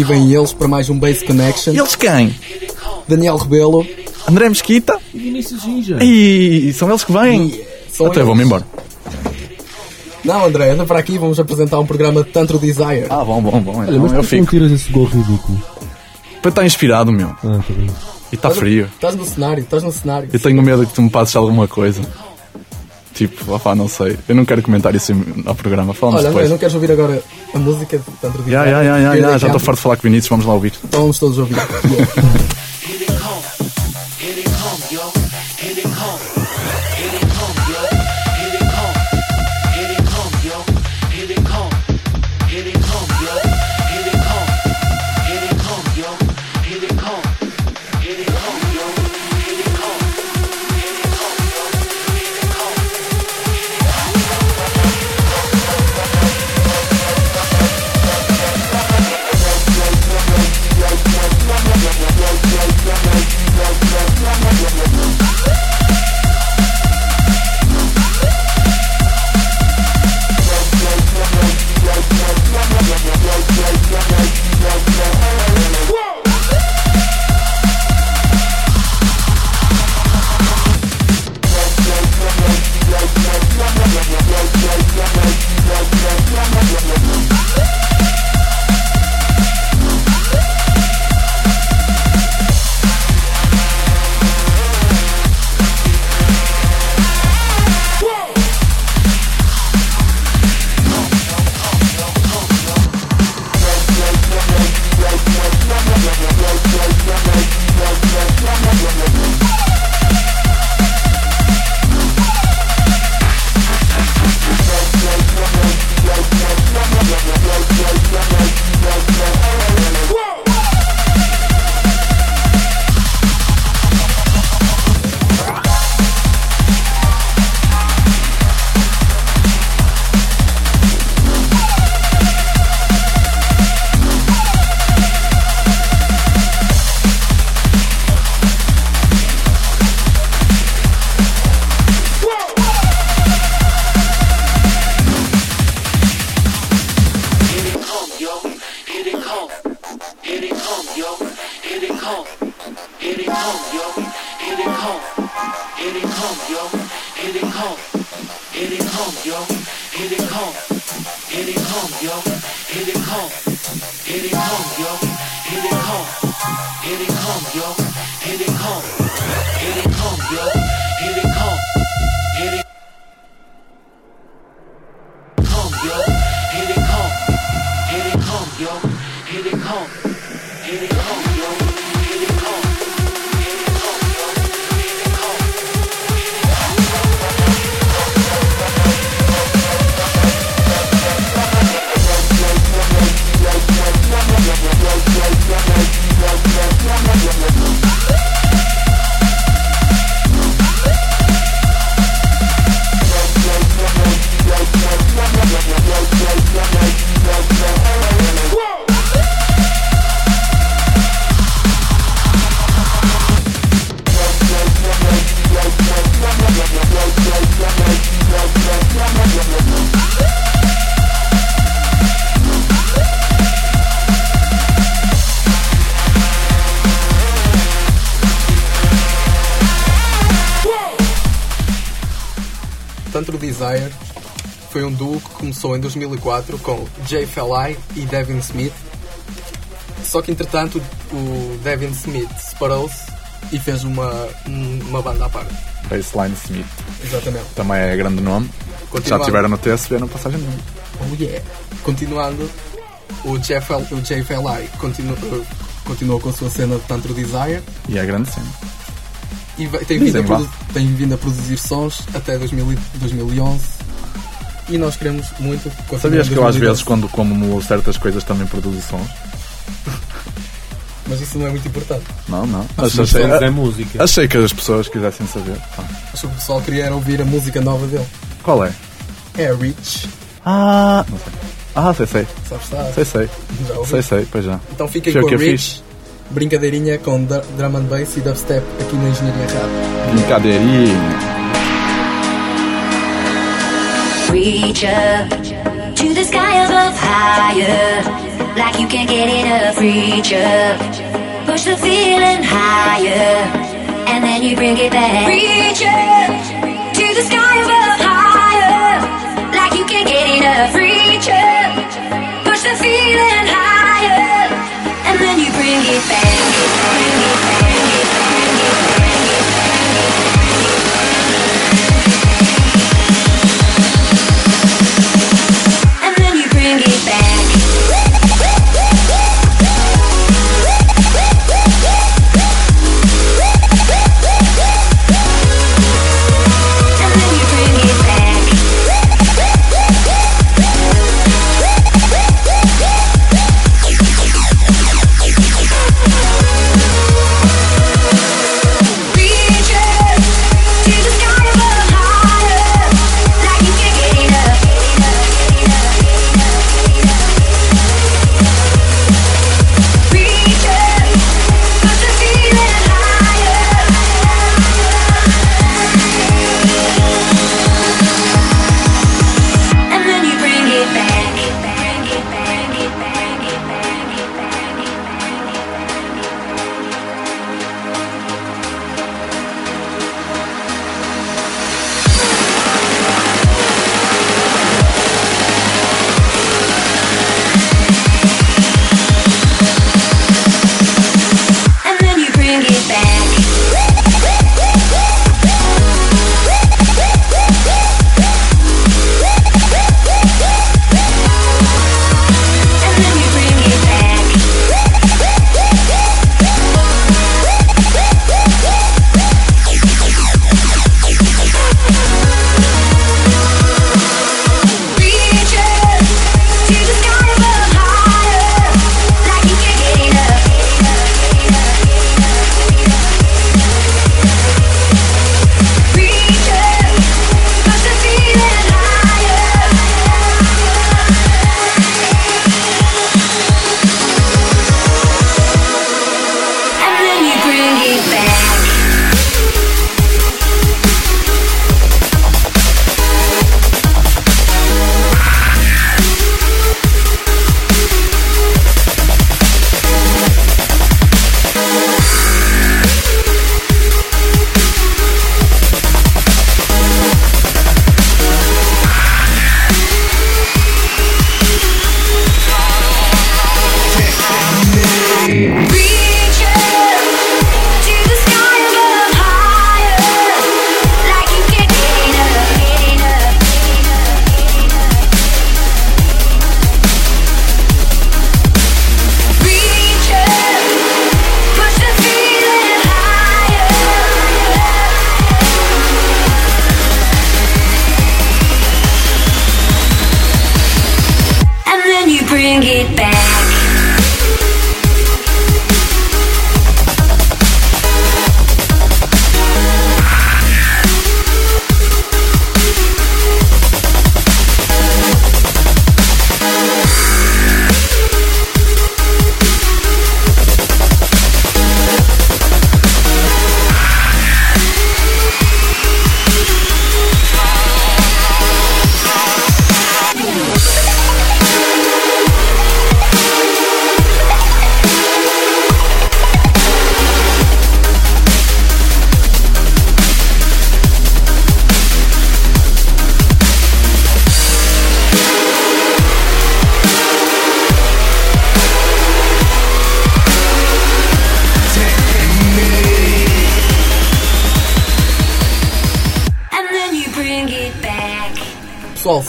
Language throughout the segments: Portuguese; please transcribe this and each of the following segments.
Aqui vêm eles para mais um Base Connection. E eles quem? Daniel Rebelo. André Mesquita? E Vinícius Ginja. E são eles que vêm? E Até eles. vou-me embora. Não, André, anda para aqui, vamos apresentar um programa de Tantro Desire. Ah, bom, bom, bom. Olha, Então mas eu que não fico. tiras esse gol ridículo? Para estar inspirado, meu. Ah, tá bem. E está frio. Estás no cenário, estás no cenário. Eu tenho medo que tu me passes alguma coisa. Tipo, opá, não sei. Eu não quero comentar isso ao programa. Falamos Olha, depois. não queres ouvir agora a música de? Ya, ya, ya, ya, Here ya, they já estou farto de falar com o Vinícius, vamos lá ouvir. Então vamos todos ouvir. começou em 2004 com Jay Felai e Devin Smith. Só que entretanto o Devin Smith separou-se e fez uma, um- uma banda à parte. Baseline Smith. Exatamente. Também é grande nome. Já tiveram no TSB na passagem de nome. Oh yeah. Continuando, o, Jeff, o Jay Felai continu, continuou com a sua cena de Tantro Desire E é grande sim. e tem vindo, a tem vindo a produzir sons até 2000 e- 2011 e nós queremos muito Sabias que eu às 2012. vezes quando como certas coisas também produzo sons? Mas isso não é muito importante. Não, não. Mas Achei, achei, é música. achei que as pessoas quisessem saber. Ah, Acho que o pessoal queria ouvir a música nova dele. Qual é? É Rich, Ah, não sei. Ah, sei, sei. sabes? Tá? Sei, sei. Já ouvi. Sei, sei, pois já. Então fiquem com a Rich, brincadeirinha com dr- drum and bass e dubstep aqui na Engenharia Rádio. Brincadeirinha. Reach up to the sky above higher. like you can't get enough. Reach up, push the feeling higher, and then you bring it back. Reach up to the sky above, higher, like you can't get enough. Reach up, push the feeling higher, and then you bring it back. Bring it back.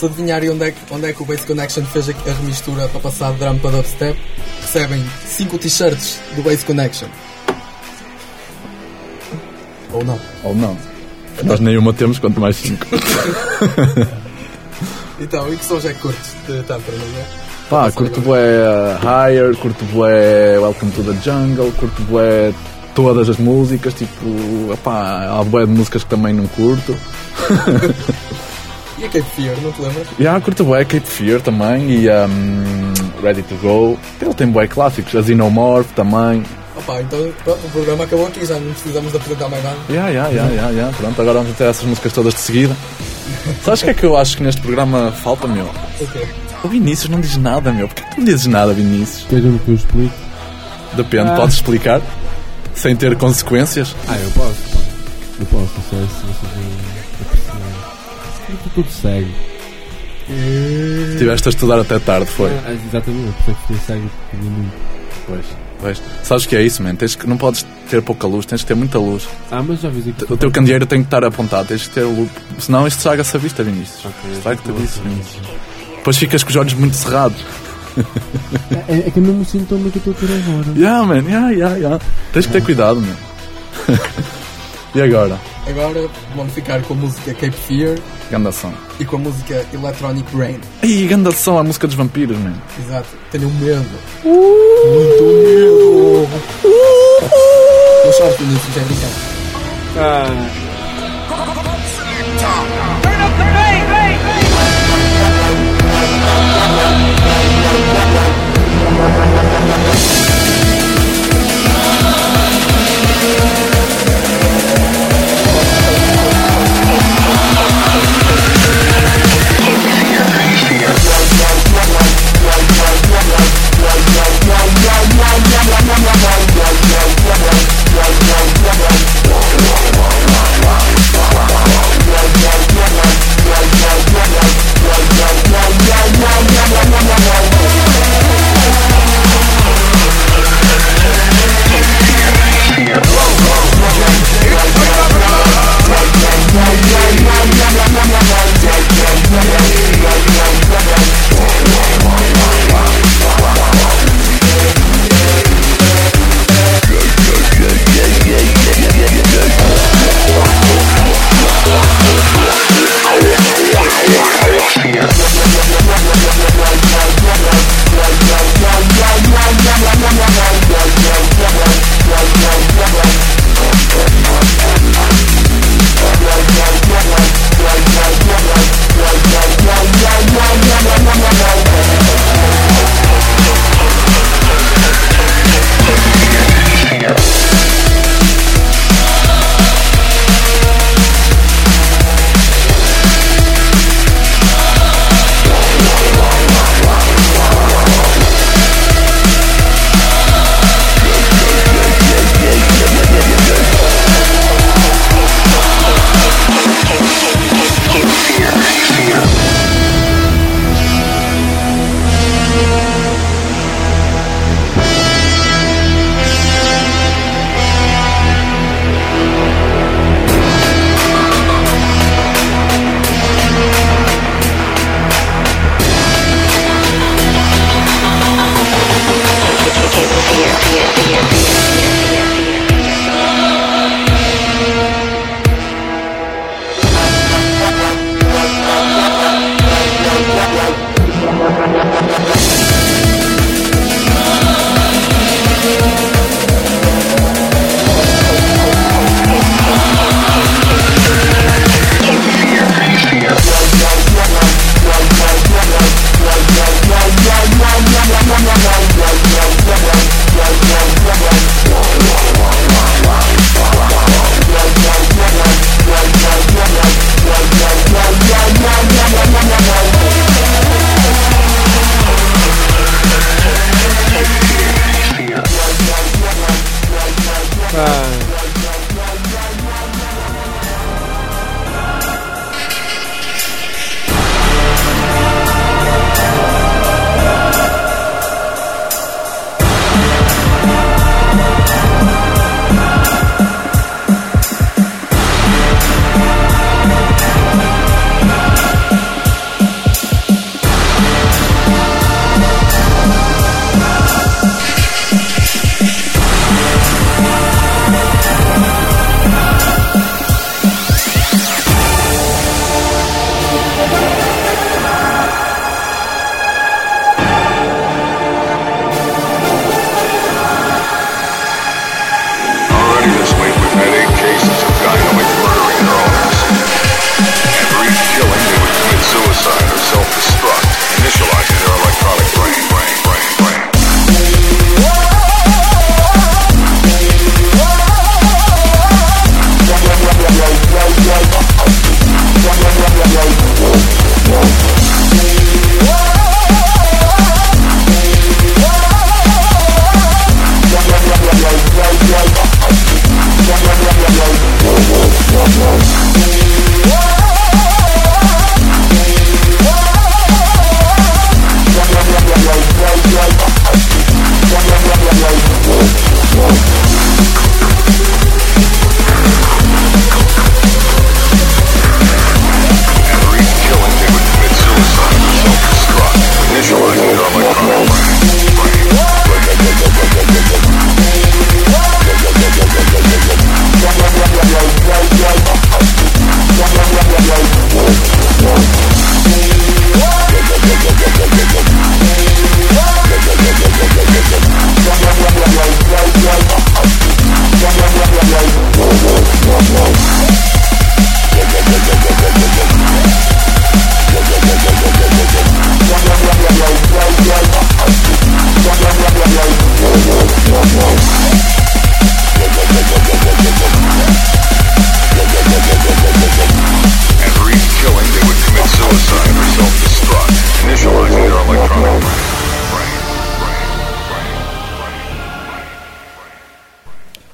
Se adivinharem onde é, que, onde é que o Base Connection fez a, a remistura para passar de drum para dubstep, recebem 5 t-shirts do Base Connection. Ou não. Ou não. Nós nenhuma temos, quanto mais cinco. Então, e que sons é que curtes de Tampere, não é? Pá, curto bué uh, Higher, curto bué Welcome to the Jungle, curto bué todas as músicas, tipo, pá, há bué de músicas que também não curto. E a Cape Fear, não te lembras? E há curto bué Cape Fear também e um, Ready to Go. Ele tem bué clássicos, a Xenomorph também. Opa, então pronto, o programa acabou aqui, já não precisamos de apresentar mais nada. Ya, ya, ya, ya. Pronto, agora vamos ter essas músicas todas de seguida. Sabes o que é que eu acho que neste programa falta, meu? Ok. O Vinícius não diz nada, meu. Porquê que tu não dizes nada, Vinícius? Queres que eu explique? Depende, Ah. podes explicar? Sem ter consequências? Ah, eu posso, pá. Eu posso, não sei se vocês. Tudo, tudo segue. Estiveste a estudar até tarde, foi? Ah, exatamente, por isso é que vi muito. Pois, pois. Sabes o que é isso, man? Tens que, não podes ter pouca luz, tens que ter muita luz. Ah, mas já vi. O teu candeeiro tem que estar apontado, tens que ter luz. Senão isto estraga-se a vista, Vinícius. Ok, Estraga-te a vista, Vinícius. Depois ficas com os olhos muito cerrados. É, é que eu não me sinto como é que eu estou a ter agora. Yeah, man, yeah, yeah, yeah. Tens que ter cuidado, man. e agora? Agora vamos ficar com a música Cape Fear Ganda som. e com a música Electronic Rain. Ih, ganda som, a música dos vampiros, man. Exato. Tenho medo. Muito medo. Não chores, Vinícius, é brincar. Thank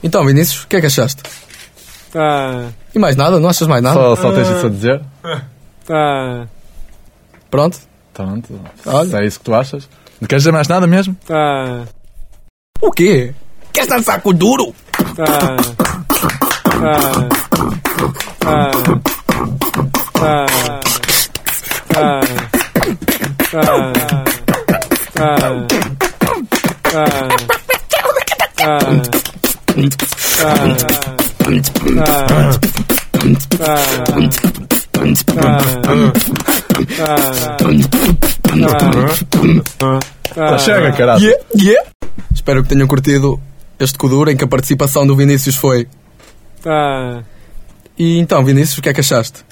Então, Vinícius, o que é que achaste? Tá. E mais nada? Não achas mais nada? Só, só tens isso a dizer? Tá. Pronto? Pronto. Olha. Se é isso que tu achas? Não queres dizer mais nada mesmo? Tá. O quê? Queres dançar com o duro? Tá. Tá. Tá. Tá. Tá. Tá. Tá. Tá. Ah, chega, caralho. Yeah, yeah. Espero que tenham curtido este Kuduro em que a participação do Vinícius foi. Tá. E então, Vinícius, o que é que achaste?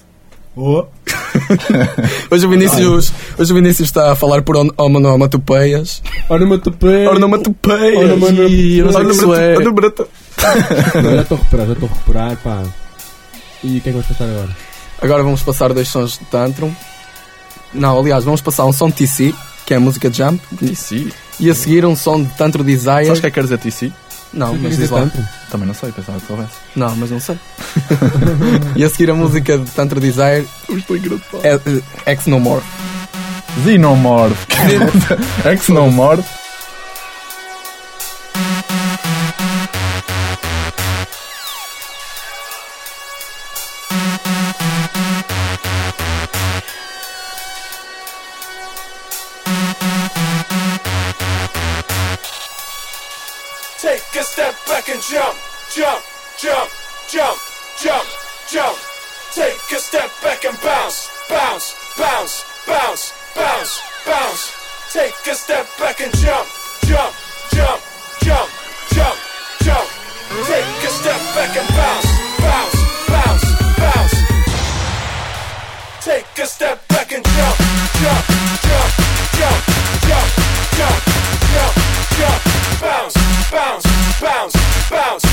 Oh. Hoje o Vinícius, hoje o Vinícius está a falar por on- onomatopeias. Onomatopeia. Onomatopeias. Onomatopeia. Ih, eu não sei o que isso é. Não, já estou a recuperar, já estou a recuperar, pá. E o que é que vamos passar agora? Agora vamos passar dois sons de Tantrum. Não, aliás, vamos passar um som de TC, que é a música de Jump, TC? e a seguir um som de Tantro Desire. Sabes o que é que quer dizer TC? Não, mas diz lá. Também não sei, pensava que soubesse. Não, mas não sei. e a seguir a música de Tantro Desire Estou engraçado. é é X No More. Xenomorph. Xenomorph. Take a step back and jump, jump, jump, jump, jump, jump. Take a step back and bounce, bounce, bounce, bounce, bounce, bounce. Take a step back and jump, jump, jump, jump, jump, jump. Take a step back and bounce, bounce, bounce, bounce. Take a step back and jump, jump, jump, jump, jump, jump, jump, jump, bounce, bounce, bounce, bounce,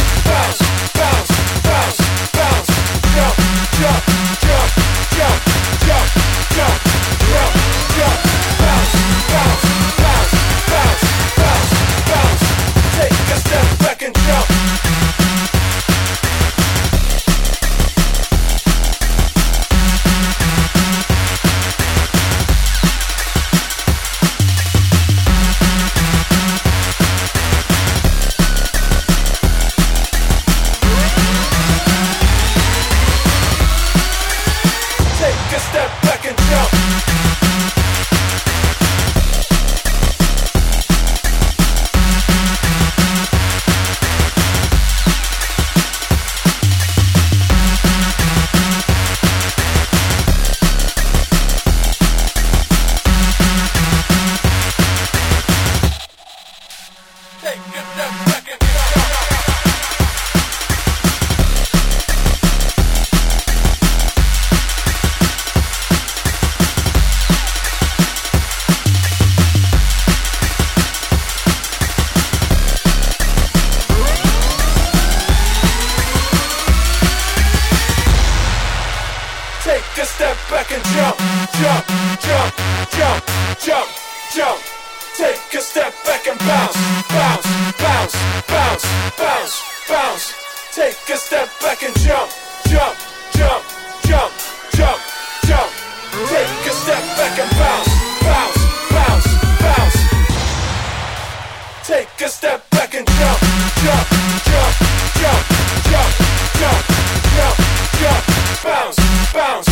back and jump, jump, jump, jump, jump, jump. Take a step back and bounce, bounce, bounce, bounce, bounce, bounce. Take a step back and jump, jump, jump, jump, jump, jump. Take a step back and bounce, bounce, bounce, bounce. Take a step back and jump, jump, jump, jump, jump, jump, jump, jump, bounce, bounce,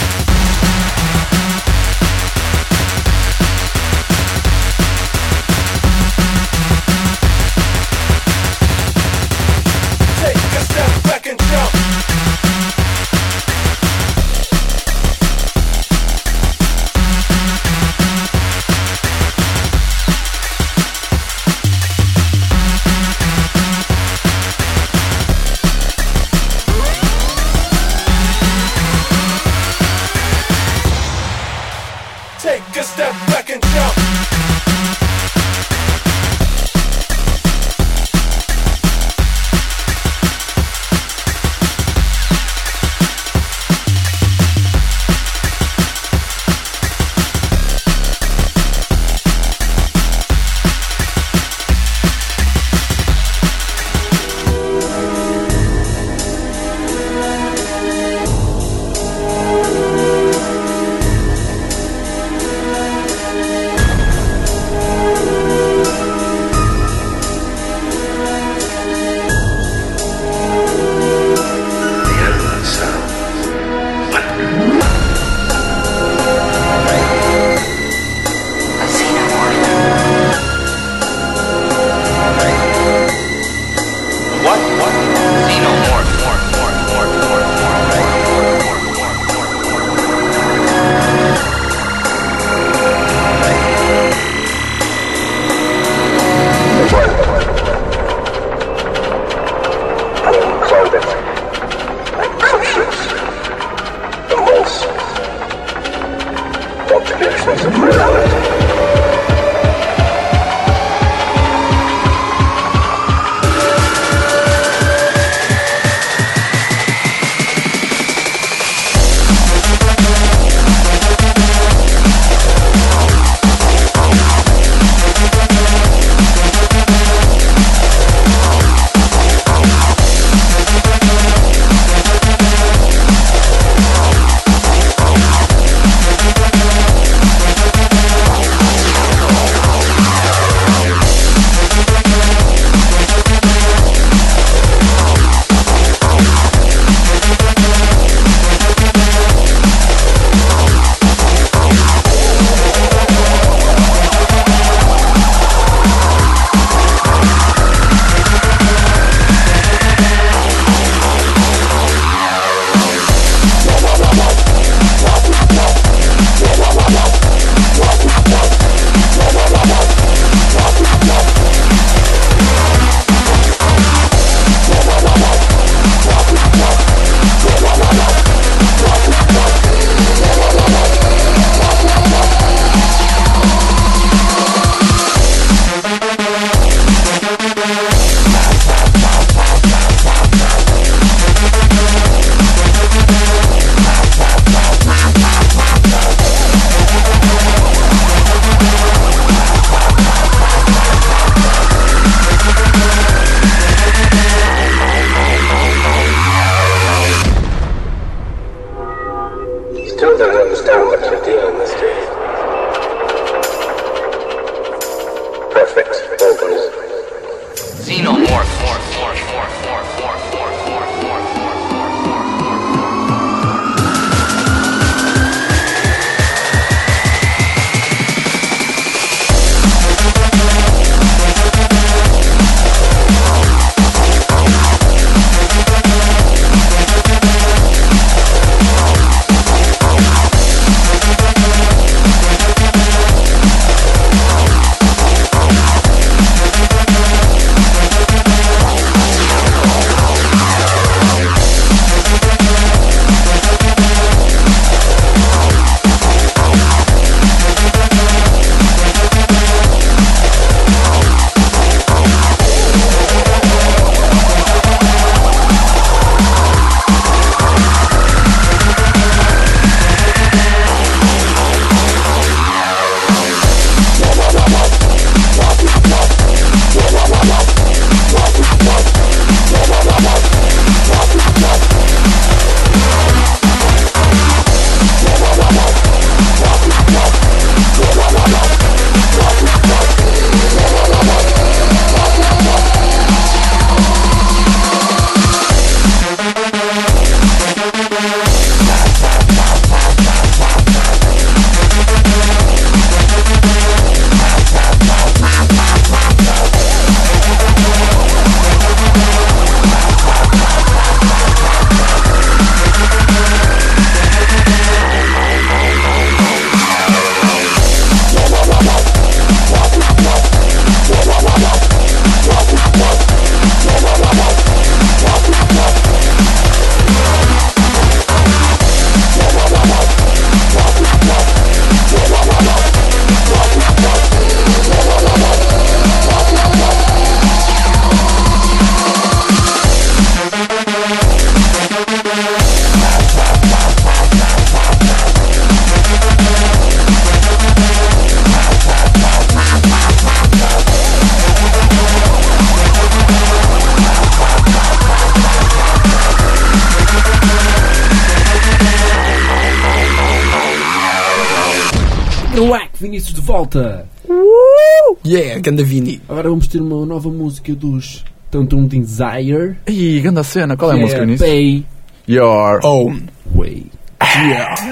Ganda Vini. Agora vamos ter uma nova música dos Tantum Desire. Ih, ganda cena. Qual é a é música nisso? Pay Your Own Way. Yeah.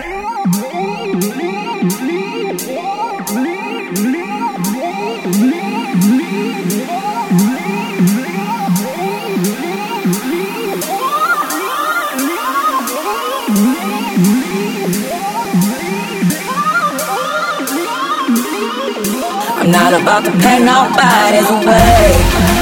not about to pay nobody's way.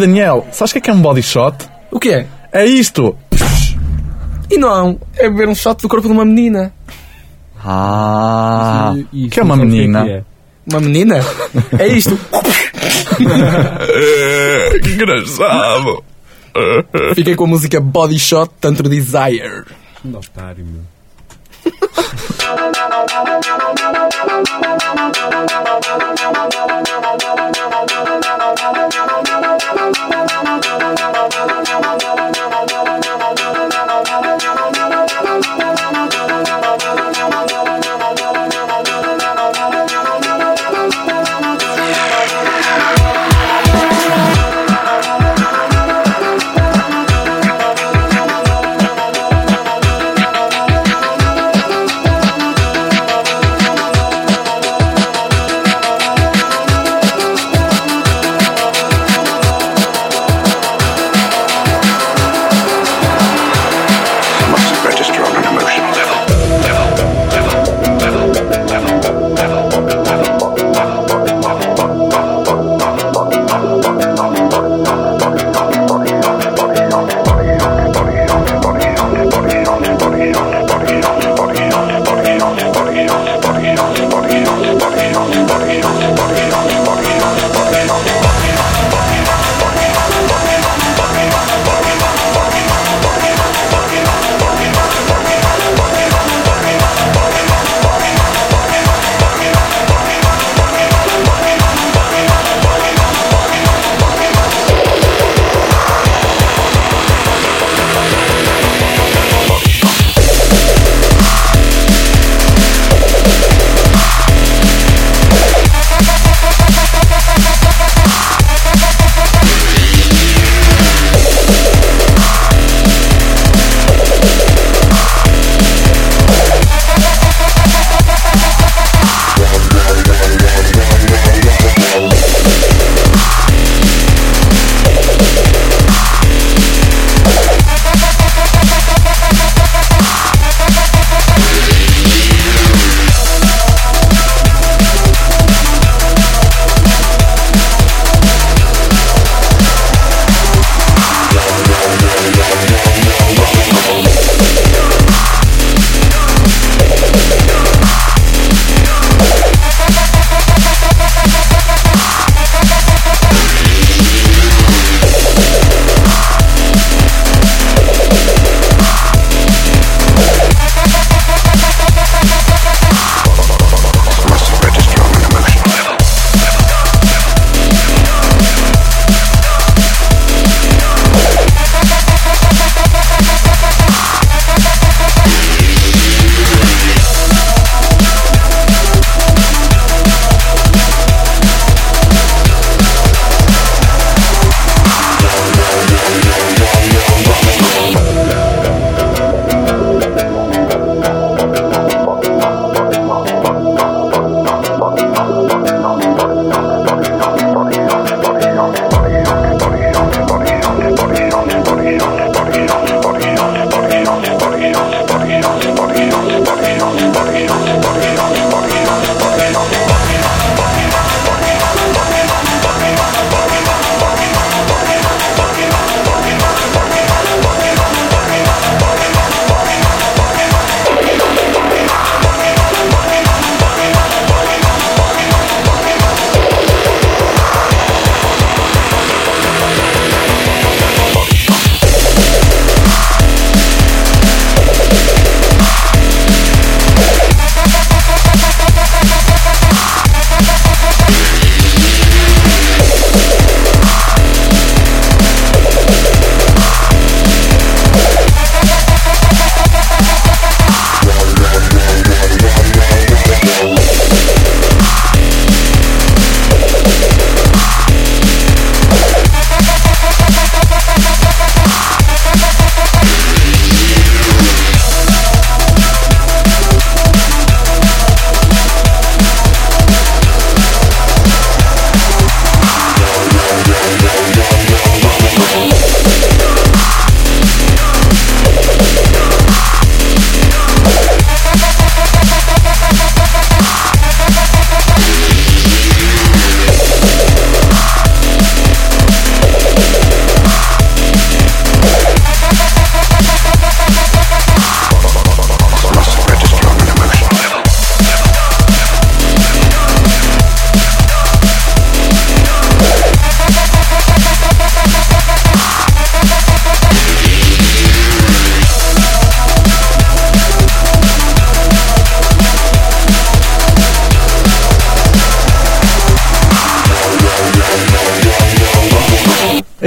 Daniel, sabes o que é que é um body shot? O que é? É isto! E não, é ver um shot do corpo de uma menina. Ah, E- e que é uma menina. é? Uma menina? É isto. que engraçado! Fiquei com a música Body Shot Tanto Desire. Um otário, meu.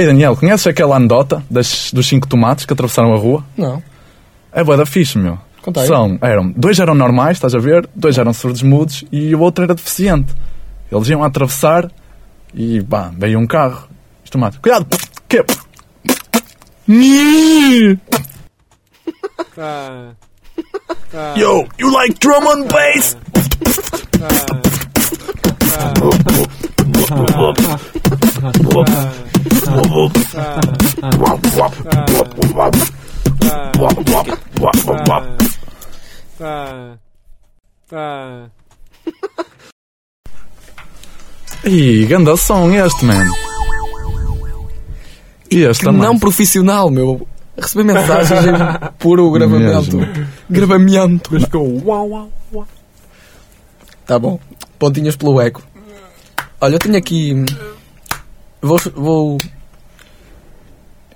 Ei Daniel, conheces aquela anedota das, dos cinco tomates que atravessaram a rua? Não. É boa da fixe, meu. Conta aí. São, eram, dois eram normais, estás a ver? Dois eram surdos mudos e o outro era deficiente. Eles iam atravessar e, pá, veio um carro. Os tomates, cuidado! Que? Ah. Ah. Yo, you like drum and bass? Ah. Ih, ganda som este, man. E este Que também. não profissional, meu. Receber mensagens em puro gravamento. Mesmo. Gravamento. Mas ficou uau, uau, uau. Tá bom. Pontinhas pelo eco. Olha, eu tenho aqui. Vou. vou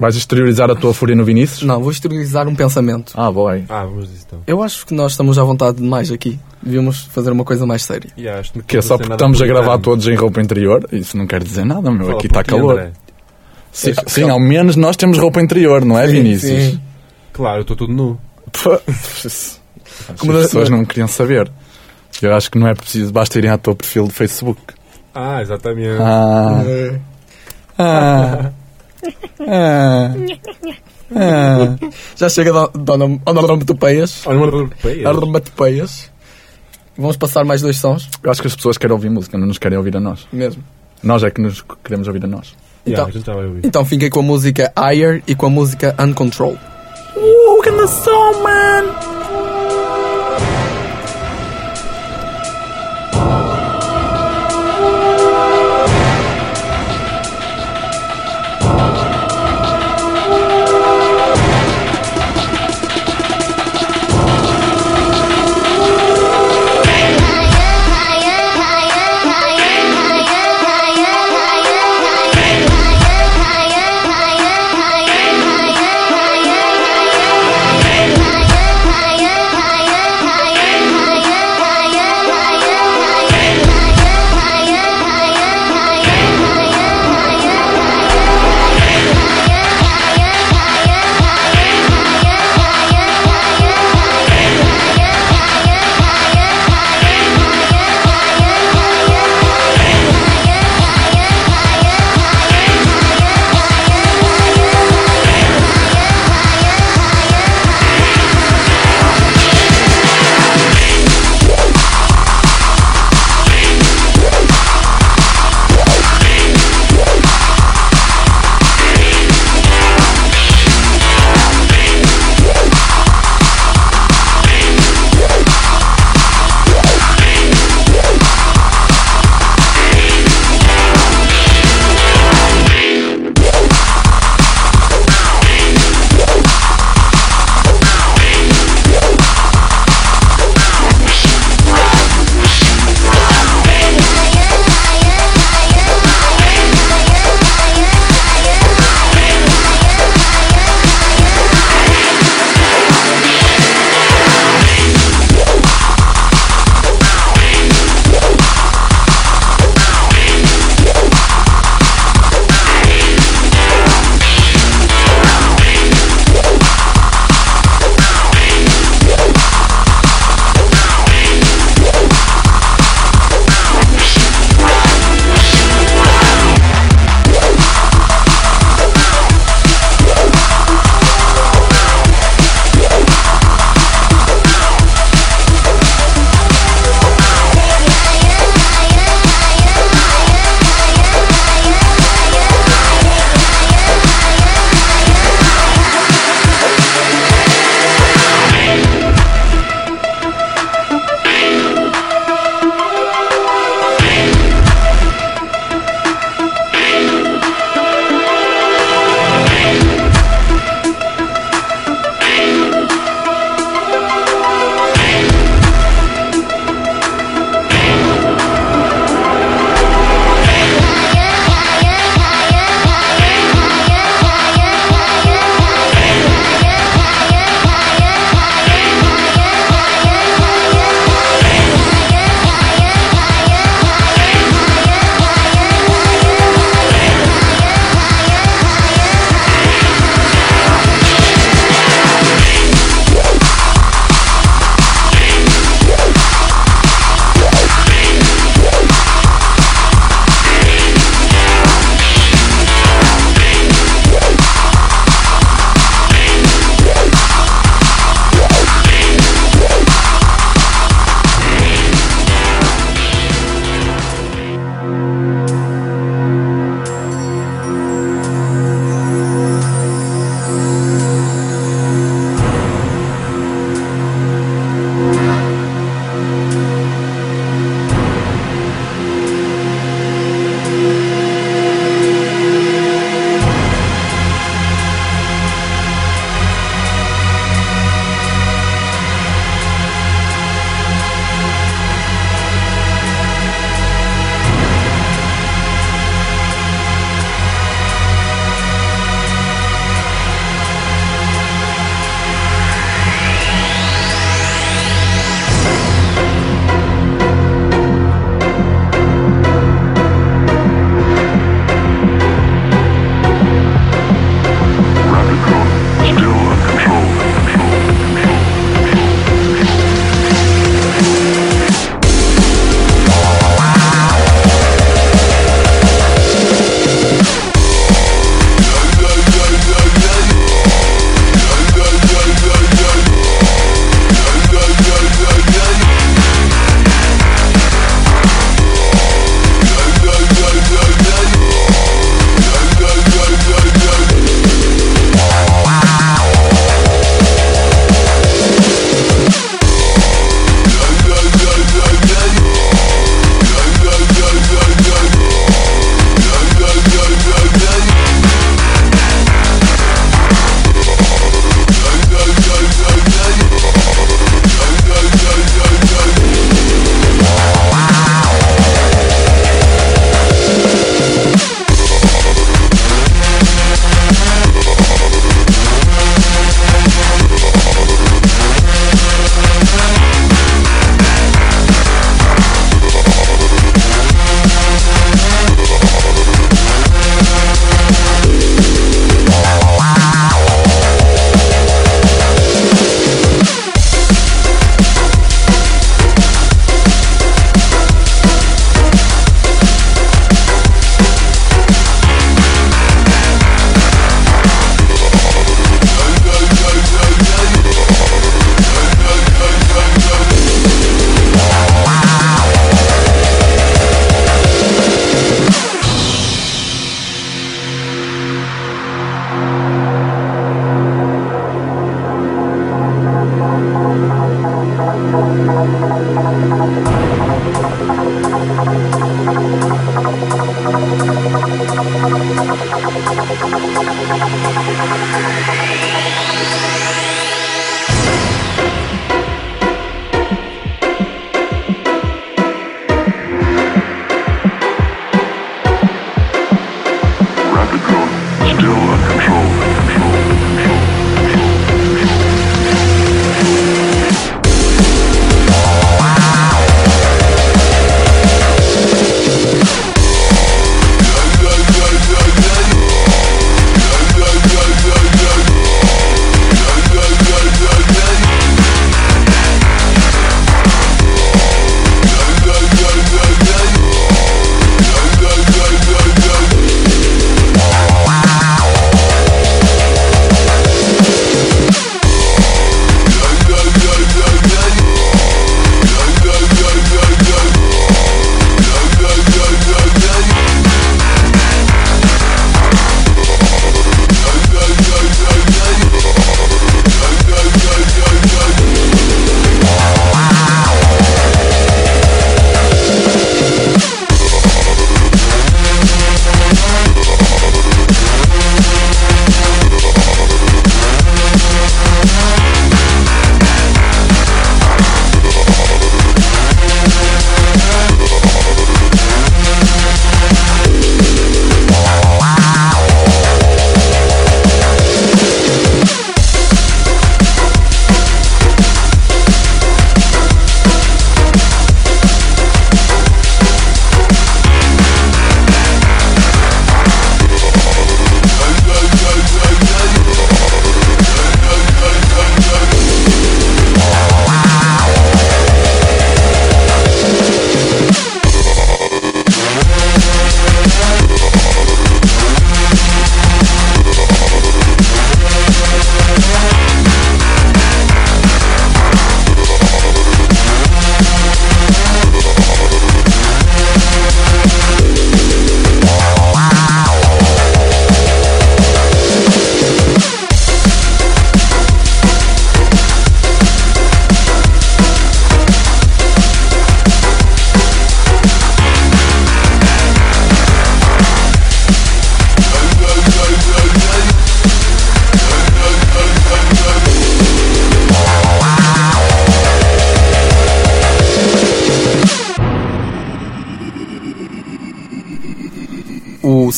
Vais exteriorizar a tua fúria no Vinícius? não, vou exteriorizar um pensamento. Ah, boy. Ah, vamos então. Eu acho que nós estamos à vontade demais aqui. Devíamos fazer uma coisa mais séria. Yeah, acho Que é só porque estamos a gravar todos em roupa interior? Isso não quer dizer nada, meu. Aqui está calor. Sim, Deixa- sim, ao menos nós temos roupa interior, não é, Sim, Vinícius? sim. Claro, eu estou tudo nu. Pô, As Como pessoas não queriam saber. Eu acho que não é preciso, basta irem ao teu perfil do Facebook. Ah, exatamente. Ah, É. ah, ah, ah. Já chega da Dona Onomatopeias. Onomatopeias. Vamos passar mais dois sons, Eu acho que as pessoas querem ouvir música, não nos querem ouvir a nós. mesmo. Nós é que nos queremos ouvir a nós. Yeah, Então- ouvir. Então fiquei com a música Higher e com a música Uncontrol. Uh, que som, man!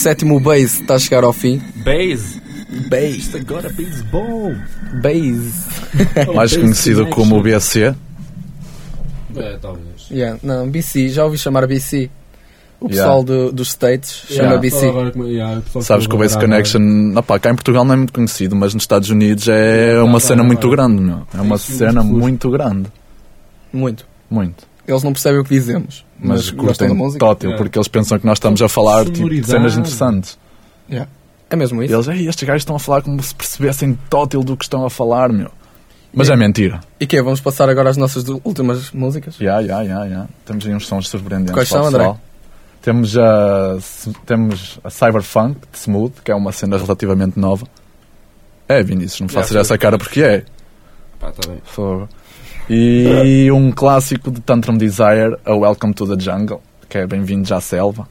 Sétimo base está a chegar ao fim. Base. Base. Isto agora é beisebol. Base. Mais conhecido como o BC. É, talvez. Yeah, não, BC, já ouvi chamar BC. O pessoal do- dos States chama Yeah. BC. Agora, yeah, o Sabes que o agora Base agora- Connection, opá, cá em Portugal não é muito conhecido, mas nos Estados Unidos é uma tá, cena tá, muito tá. grande, meu. É uma cena muito. muito grande. Muito. Muito. Eles não percebem o que dizemos, Mas, mas, curtem tótil, É. porque eles pensam que nós estamos a falar tipo, de cenas interessantes. É mesmo isso. eles, Ei, estes gajos estão a falar como se percebessem tótil do que estão a falar, meu. Mas é mentira. E que Vamos passar agora às nossas últimas músicas? Já, já, já, já. Temos aí uns sons surpreendentes. Quais são, André? pessoal. Temos a, temos a Cyberfunk de Smooth, que é uma cena relativamente nova. É, Vinícius, não Já, faças essa cara porque é. Pá, tá bem. Fogo. E um clássico de Tantrum Desire, a Welcome to the Jungle, que é Bem-vindos à Selva.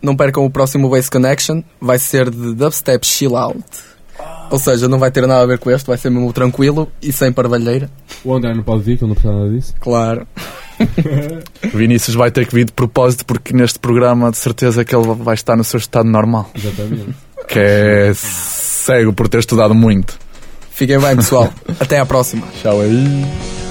Não percam o próximo Base Connection, vai ser de Dubstep Chill Out. Ou seja, não vai ter nada a ver com este, vai ser mesmo tranquilo e sem parvalheira. O André não pode vir, que ele não precisa nada disso. Claro. Vinícius vai ter que vir de propósito porque neste programa de certeza que ele vai estar no seu estado normal, Exatamente. que é cego por ter estudado muito. Fiquem bem, pessoal. Até à próxima. Tchau aí.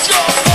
Let's go!